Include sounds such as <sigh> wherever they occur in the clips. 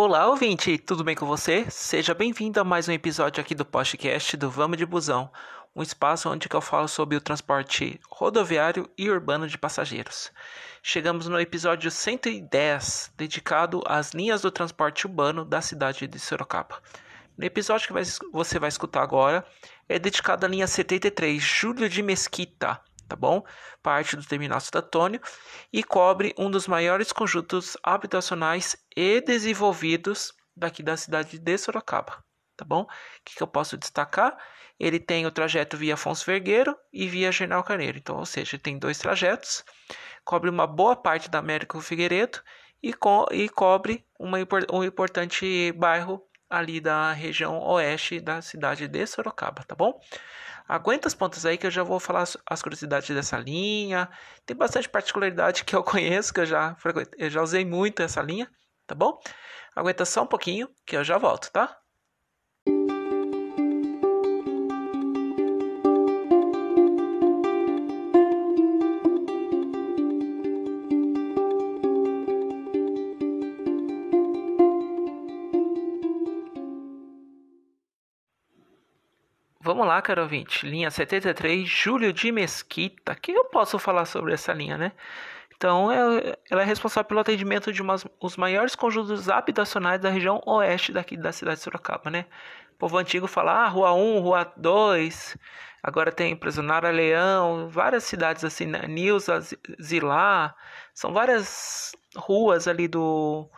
Olá, ouvinte, tudo bem com você? Seja bem-vindo a mais um episódio aqui do podcast do Vamos de Busão, um espaço onde eu falo sobre o transporte rodoviário e urbano de passageiros. Chegamos no episódio 110, dedicado às linhas do transporte urbano da cidade de Sorocaba. No episódio que você vai escutar agora é dedicado à linha 73, Júlio de Mesquita, tá bom? Parte do terminal Santo Antônio e cobre um dos maiores conjuntos habitacionais e desenvolvidos daqui da cidade de Sorocaba, tá bom? O que, que eu posso destacar? Ele tem o trajeto via Afonso Vergueiro e via General Carneiro, então, ou seja, tem dois trajetos, cobre uma boa parte da Américo Figueiredo e, co e cobre uma, um importante bairro ali da região oeste da cidade de Sorocaba, tá bom? Aguenta as pontas aí que eu já vou falar as curiosidades dessa linha. Tem bastante particularidade que eu <laughs> conheço, que eu já, eu já usei muito essa linha, tá bom? Aguenta só um pouquinho que eu já volto, tá? Vamos lá, caro ouvinte. Linha 73, Júlio de Mesquita. Que eu posso falar sobre essa linha, né? Então, ela é responsável pelo atendimento de umas, os maiores conjuntos habitacionais da região oeste daqui da cidade de Sorocaba, né? O povo antigo fala, ah, Rua 1, Rua 2, agora tem Prisionária Leão, várias cidades assim, né? Nilza, Zilá, são várias ruas ali do,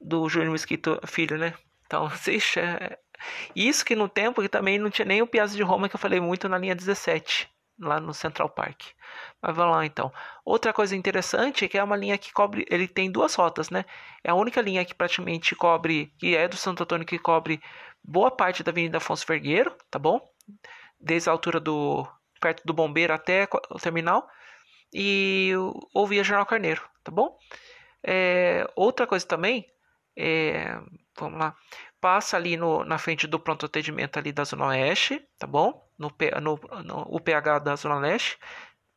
do Júlio Mesquita Filho, né? Então, <laughs> isso que no tempo que também não tinha nem o Piazza de Roma que eu falei muito na linha 17, lá no Central Park. Mas vamos lá então. Outra coisa interessante é que é uma linha que cobre, ele tem duas rotas, né? É a única linha que praticamente cobre, que é do Santo Antônio que cobre boa parte da Avenida Afonso Vergueiro, tá bom? Desde a altura do perto do Bombeiro até o terminal e ou via General Carneiro, tá bom? É, outra coisa também, é, vamos lá, passa ali no, na frente do pronto atendimento ali da Zona Oeste, tá bom? No, no, no UPH da Zona Leste,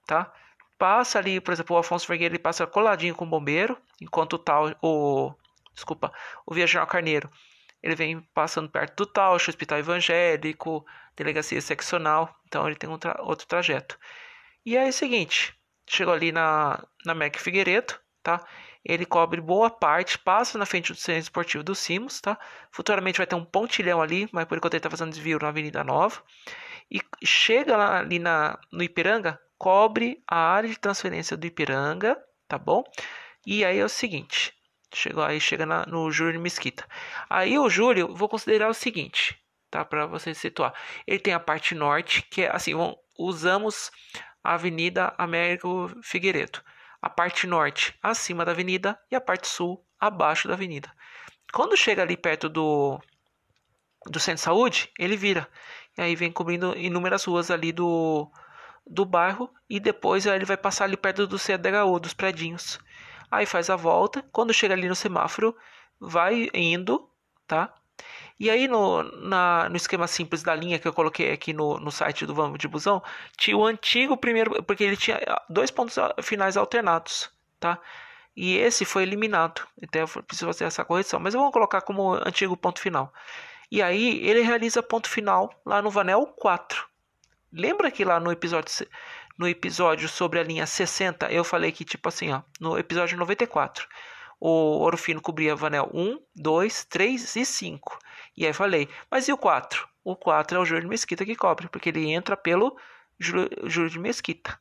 tá? Passa ali, por exemplo, o Afonso Vergueiro ele passa coladinho com o bombeiro, enquanto tal, o, desculpa, o Viajante Carneiro, ele vem passando perto do Tausch, Hospital Evangélico, Delegacia Seccional, então ele tem um tra outro trajeto. E aí é o seguinte, chegou ali na, na Mac Figueiredo, tá? Ele cobre boa parte, passa na frente do centro esportivo do Simos, tá? Futuramente vai ter um pontilhão ali, mas por enquanto ele está fazendo desvio na Avenida Nova. E chega lá, ali na, no Ipiranga, cobre a área de transferência do Ipiranga, tá bom? E aí é o seguinte, chegou aí chega na, no Júlio Mesquita. Aí o Júlio, vou considerar o seguinte, tá? Para você situar. Ele tem a parte norte, que é assim, usamos a Avenida Américo Figueiredo a parte norte acima da avenida e a parte sul abaixo da avenida. Quando chega ali perto do, do centro de saúde, ele vira. E aí vem cobrindo inúmeras ruas ali do, do bairro e depois ele vai passar ali perto do CDHU, dos predinhos. Aí faz a volta, quando chega ali no semáforo, vai indo, tá? E aí no, na, no esquema simples da linha que eu coloquei aqui no, no site do Vamos de Busão, tinha o antigo primeiro, porque ele tinha dois pontos finais alternados, tá? E esse foi eliminado. Então eu preciso fazer essa correção, mas eu vou colocar como antigo ponto final. E aí ele realiza ponto final lá no Vanel 4. Lembra que lá no episódio no episódio sobre a linha 60, eu falei que tipo assim, ó, no episódio 94, o ouro fino cobria Vanel 1, 2, 3 e 5. E aí falei, mas e o 4? O 4 é o Júlio de Mesquita que cobre, porque ele entra pelo Júlio de Mesquita.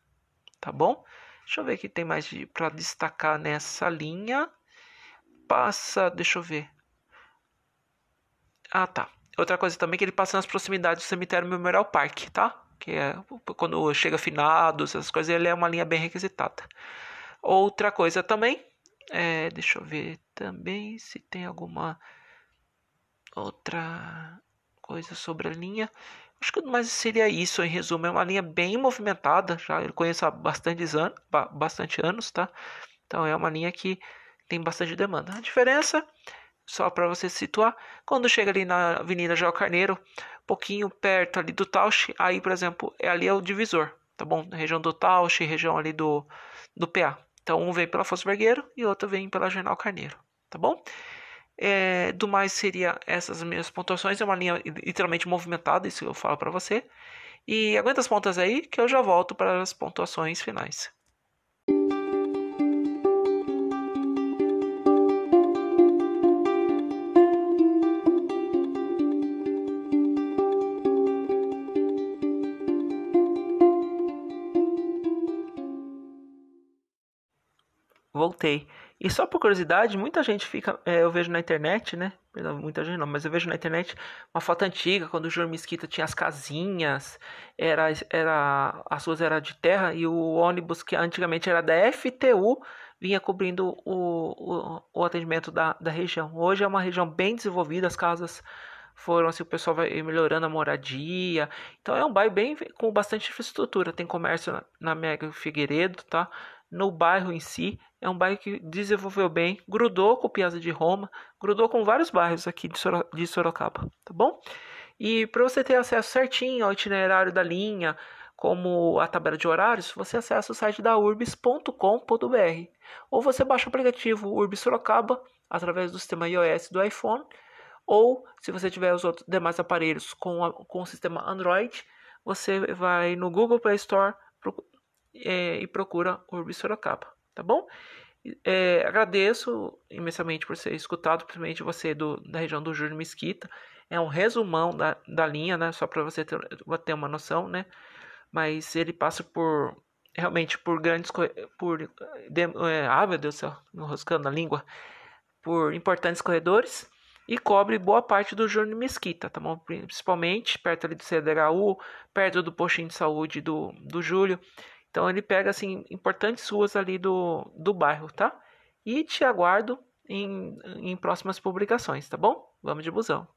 Tá bom? Deixa eu ver o que tem mais para destacar nessa linha. Passa, deixa eu ver. Ah, tá. Outra coisa também é que ele passa nas proximidades do cemitério Memorial Park, tá? Que é quando chega finados, essas coisas, ele é uma linha bem requisitada. Outra coisa também, é, deixa eu ver também se tem alguma outra coisa sobre a linha. Acho que mais seria isso em resumo. É uma linha bem movimentada. Já eu conheço há bastantes anos, bastante anos, tá? Então é uma linha que tem bastante demanda. A diferença, só para você situar, quando chega ali na Avenida João Carneiro, pouquinho perto ali do Tausch, aí, por exemplo, é ali é o divisor, tá bom? Na região do Tausch, região ali do, do PA. Então um vem pela Fosso Vergueiro e outro vem pela General Carneiro, tá bom? É, do mais seria essas minhas pontuações, é uma linha literalmente movimentada, isso eu falo para você. E aguenta as pontas aí que eu já volto para as pontuações finais. Voltei. E só por curiosidade, muita gente fica. É, eu vejo na internet, né? Perdão, muita gente não, mas eu vejo na internet uma foto antiga, quando o Júlio Mesquita tinha as casinhas, era, era, as ruas eram de terra e o ônibus que antigamente era da FTU vinha cobrindo o, o, o atendimento da, da região. Hoje é uma região bem desenvolvida, as casas foram assim, o pessoal vai melhorando a moradia. Então é um bairro bem com bastante infraestrutura. Tem comércio na, na Mega Figueiredo, tá? No bairro em si. É um bairro que desenvolveu bem, grudou com o Piazza de Roma, grudou com vários bairros aqui de, Sorocaba, tá bom? E para você ter acesso certinho ao itinerário da linha, como a tabela de horários, você acessa o site da urbis.com.br ou você baixa o aplicativo Urbis Sorocaba através do sistema iOS do iPhone ou se você tiver os outros demais aparelhos com, a, com o sistema Android, você vai no Google Play Store é, e procura Urbi Sorocaba, tá bom? É, agradeço imensamente por ser escutado, principalmente você do, da região do Júlio Mesquita. É um resumão da, da linha, né? Só para você ter, ter uma noção, né? Mas ele passa por realmente por grandes por de, é, ah meu Deus do céu enroscando a língua por importantes corredores e cobre boa parte do Júlio Mesquita, tá bom? Principalmente perto ali do CDHU, perto do postinho de saúde do, do Júlio. Então ele pega assim importantes ruas ali do, do bairro, tá? E te aguardo em, em próximas publicações, tá bom? Vamos de busão.